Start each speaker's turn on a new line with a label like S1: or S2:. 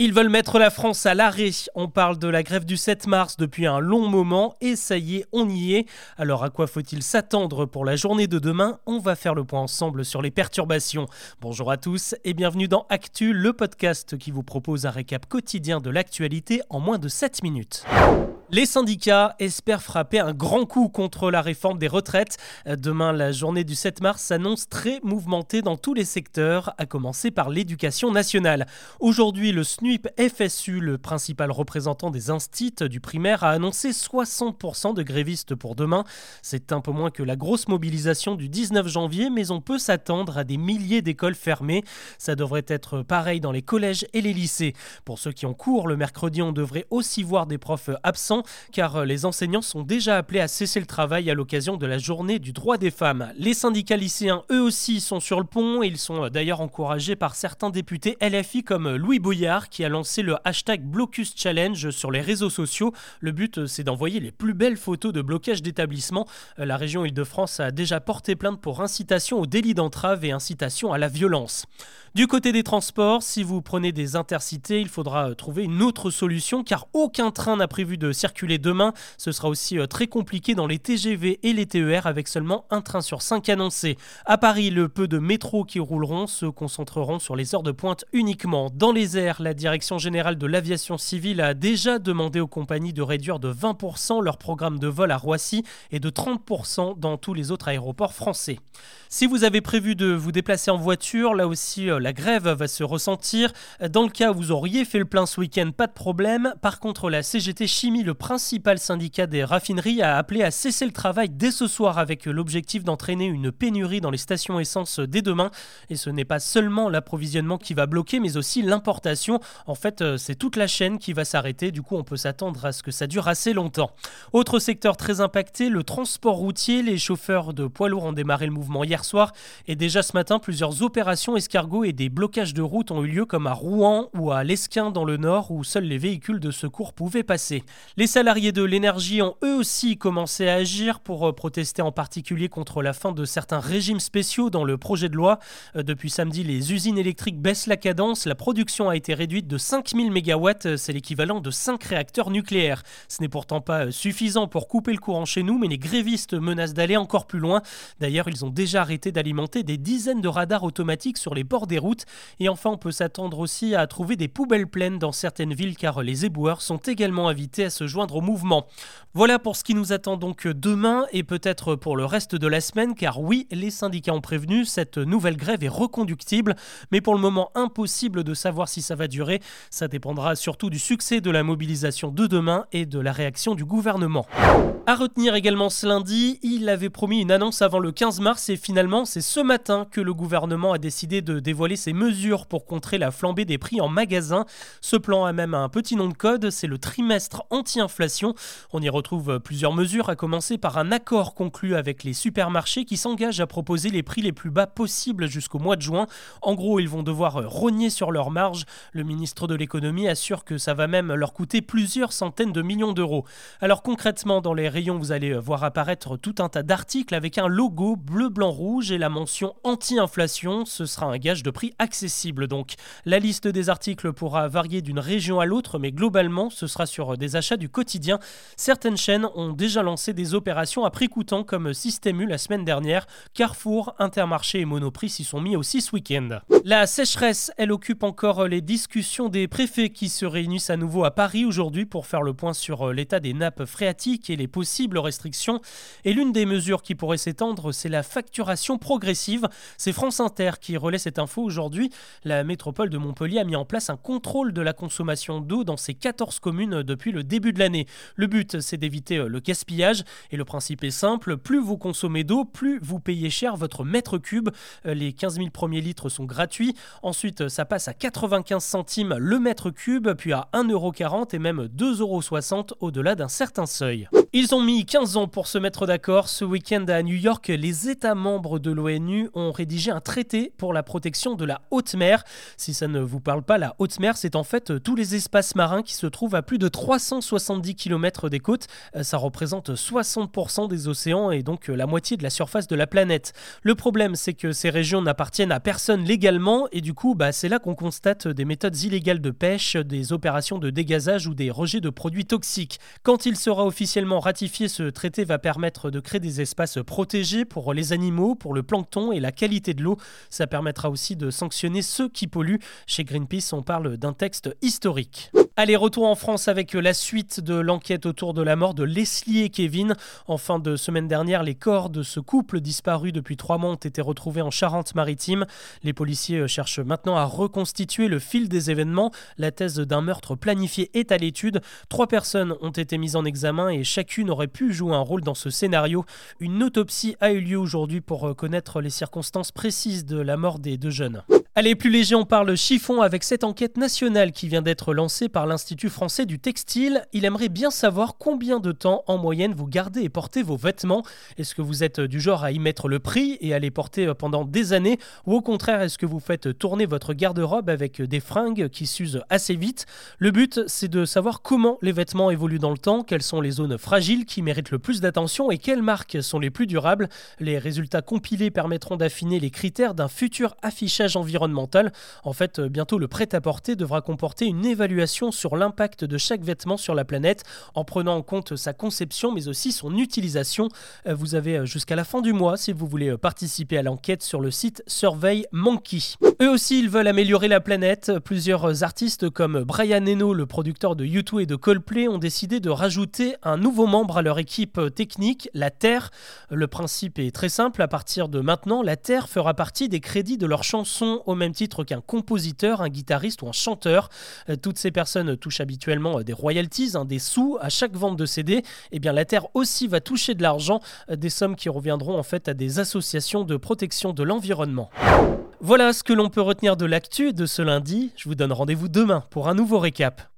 S1: Ils veulent mettre la France à l'arrêt. On parle de la grève du 7 mars depuis un long moment et ça y est, on y est. Alors à quoi faut-il s'attendre pour la journée de demain? On va faire le point ensemble sur les perturbations. Bonjour à tous et bienvenue dans Actu, le podcast qui vous propose un récap quotidien de l'actualité en moins de 7 minutes. Les syndicats espèrent frapper un grand coup contre la réforme des retraites. Demain, la journée du 7 mars s'annonce très mouvementée dans tous les secteurs, à commencer par l'éducation nationale. Aujourd'hui, le SNUIP FSU, le principal représentant des instits du primaire, a annoncé 60% de grévistes pour demain. C'est un peu moins que la grosse mobilisation du 19 janvier, mais on peut s'attendre à des milliers d'écoles fermées. Ça devrait être pareil dans les collèges et les lycées. Pour ceux qui ont cours le mercredi, on devrait aussi voir des profs absents car euh, les enseignants sont déjà appelés à cesser le travail à l'occasion de la journée du droit des femmes. Les syndicats lycéens, eux aussi, sont sur le pont et ils sont euh, d'ailleurs encouragés par certains députés LFI comme euh, Louis Boyard qui a lancé le hashtag Blocus Challenge sur les réseaux sociaux. Le but, c'est d'envoyer les plus belles photos de blocage d'établissements. La région Île-de-France a déjà porté plainte pour incitation au délit d'entrave et incitation à la violence. Du côté des transports, si vous prenez des intercités, il faudra trouver une autre solution car aucun train n'a prévu de demain. Ce sera aussi euh, très compliqué dans les TGV et les TER avec seulement un train sur cinq annoncés. À Paris, le peu de métros qui rouleront se concentreront sur les heures de pointe uniquement. Dans les airs, la Direction générale de l'aviation civile a déjà demandé aux compagnies de réduire de 20% leur programme de vol à Roissy et de 30% dans tous les autres aéroports français. Si vous avez prévu de vous déplacer en voiture, là aussi euh, la grève va se ressentir. Dans le cas où vous auriez fait le plein ce week-end, pas de problème. Par contre, la CGT Chimie, le principal syndicat des raffineries, a appelé à cesser le travail dès ce soir avec l'objectif d'entraîner une pénurie dans les stations essence dès demain. Et ce n'est pas seulement l'approvisionnement qui va bloquer, mais aussi l'importation. En fait, euh, c'est toute la chaîne qui va s'arrêter. Du coup, on peut s'attendre à ce que ça dure assez longtemps. Autre secteur très impacté, le transport routier. Les chauffeurs de poids lourds ont démarré le mouvement hier soir. Et déjà ce matin, plusieurs opérations escargots et des blocages de route ont eu lieu comme à Rouen ou à Lesquin dans le nord où seuls les véhicules de secours pouvaient passer. Les salariés de l'énergie ont eux aussi commencé à agir pour euh, protester en particulier contre la fin de certains régimes spéciaux dans le projet de loi. Euh, depuis samedi, les usines électriques baissent la cadence. La production a été réduite de 5000 MW, c'est l'équivalent de 5 réacteurs nucléaires. Ce n'est pourtant pas euh, suffisant pour couper le courant chez nous, mais les grévistes menacent d'aller encore plus loin. D'ailleurs, ils ont déjà arrêté d'alimenter des dizaines de radars automatiques sur les bords des routes. Et enfin, on peut s'attendre aussi à trouver des poubelles pleines dans certaines villes car les éboueurs sont également invités à se joindre au mouvement. Voilà pour ce qui nous attend donc demain et peut-être pour le reste de la semaine car oui, les syndicats ont prévenu, cette nouvelle grève est reconductible, mais pour le moment impossible de savoir si ça va durer. Ça dépendra surtout du succès de la mobilisation de demain et de la réaction du gouvernement. À retenir également ce lundi, il avait promis une annonce avant le 15 mars et finalement c'est ce matin que le gouvernement a décidé de dévoiler ses mesures pour contrer la flambée des prix en magasin. Ce plan a même un petit nom de code, c'est le trimestre On y retrouve plusieurs mesures, à commencer par un accord conclu avec les supermarchés qui s'engagent à proposer les prix les plus bas possibles jusqu'au mois de juin. En gros, ils vont devoir rogner sur leur marge. Le ministre de l'économie assure que ça va même leur coûter plusieurs centaines de millions d'euros. Alors concrètement, dans les rayon, vous allez voir apparaître tout un tas d'articles avec un logo bleu, blanc, rouge et la mention anti-inflation. Ce sera un gage de prix accessible donc. La liste des articles pourra varier d'une région à l'autre, mais globalement, ce sera sur des achats du quotidien. Certaines chaînes ont déjà lancé des opérations à prix coûtant comme Système U la semaine dernière. Carrefour, Intermarché et Monoprix s'y sont mis aussi ce week-end. La sécheresse, elle occupe encore les discussions des préfets qui se réunissent à nouveau à Paris aujourd'hui pour faire le point sur l'état des nappes phréatiques et les possibles restrictions. Et l'une des mesures qui pourrait s'étendre, c'est la facturation progressive. C'est France Inter qui relaie cette info aujourd'hui. La métropole de Montpellier a mis en place un contrôle de la consommation d'eau dans ses 14 communes depuis le début de Le but, c'est d'éviter le gaspillage et le principe est simple, plus vous consommez d'eau, plus vous payez cher votre mètre cube. Les 15 000 premiers litres sont gratuits. Ensuite, ça passe à 95 centimes le mètre cube, puis à 1,40€ et même 2,60€ au-delà d'un certain seuil. Ils ont mis 15 ans pour se mettre d'accord. Ce week-end à New York, les États membres de l'ONU ont rédigé un traité pour la protection de la haute mer. Si ça ne vous parle pas, la haute mer, c'est en fait tous les espaces marins qui se trouvent à plus de 370 km des côtes. Ça représente 60% des océans et donc la moitié de la surface de la planète. Le problème, c'est que ces régions n'appartiennent à personne légalement et du coup, bah, c'est là qu'on constate des méthodes illégales de pêche, des opérations de dégazage ou des rejets de produits toxiques. Quand il sera officiellement ratifier ce traité va permettre de créer des espaces protégés pour les animaux, pour le plancton et la qualité de l'eau. Ça permettra aussi de sanctionner ceux qui polluent. Chez Greenpeace, on parle d'un texte historique. Allez, retour en France avec la suite de l'enquête autour de la mort de Leslie et Kevin. En fin de semaine dernière, les corps de ce couple disparu depuis trois mois ont été retrouvés en Charente-Maritime. Les policiers cherchent maintenant à reconstituer le fil des événements. La thèse d'un meurtre planifié est à l'étude. Trois personnes ont été mises en examen et chacune aurait pu jouer un rôle dans ce scénario. Une autopsie a eu lieu aujourd'hui pour connaître les circonstances précises de la mort des deux jeunes. Allez, plus léger, on parle chiffon avec cette enquête nationale qui vient d'être lancée par l'Institut français du textile. Il aimerait bien savoir combien de temps en moyenne vous gardez et portez vos vêtements. Est-ce que vous êtes du genre à y mettre le prix et à les porter pendant des années? Ou au contraire est-ce que vous faites tourner votre garde-robe avec des fringues qui s'usent assez vite? Le but c'est de savoir comment les vêtements évoluent dans le temps, quelles sont les zones fragiles qui méritent le plus d'attention et quelles marques sont les plus durables. Les résultats compilés permettront d'affiner les critères d'un futur affichage environnemental en fait, euh, bientôt le prêt-à-porter devra comporter une évaluation sur l'impact de chaque vêtement sur la planète en prenant en compte sa conception mais aussi son utilisation. Euh, vous avez euh, jusqu'à la fin du mois si vous voulez participer à l'enquête sur le site Survey Monkey. Eux aussi, ils veulent améliorer la planète. Plusieurs artistes comme Brian Eno, le producteur de U2 et de Coldplay, ont décidé de rajouter un nouveau membre à leur équipe technique, la Terre. Le principe est très simple. À partir de maintenant, la Terre fera partie des crédits de leurs chansons au même titre qu'un compositeur, un guitariste ou un chanteur. Euh, toutes ces personnes touchent habituellement euh, des royalties, hein, des sous à chaque vente de CD. Et eh bien la Terre aussi va toucher de l'argent, euh, des sommes qui reviendront en fait à des associations de protection de l'environnement. Voilà ce que l'on peut retenir de l'actu de ce lundi. Je vous donne rendez-vous demain pour un nouveau récap.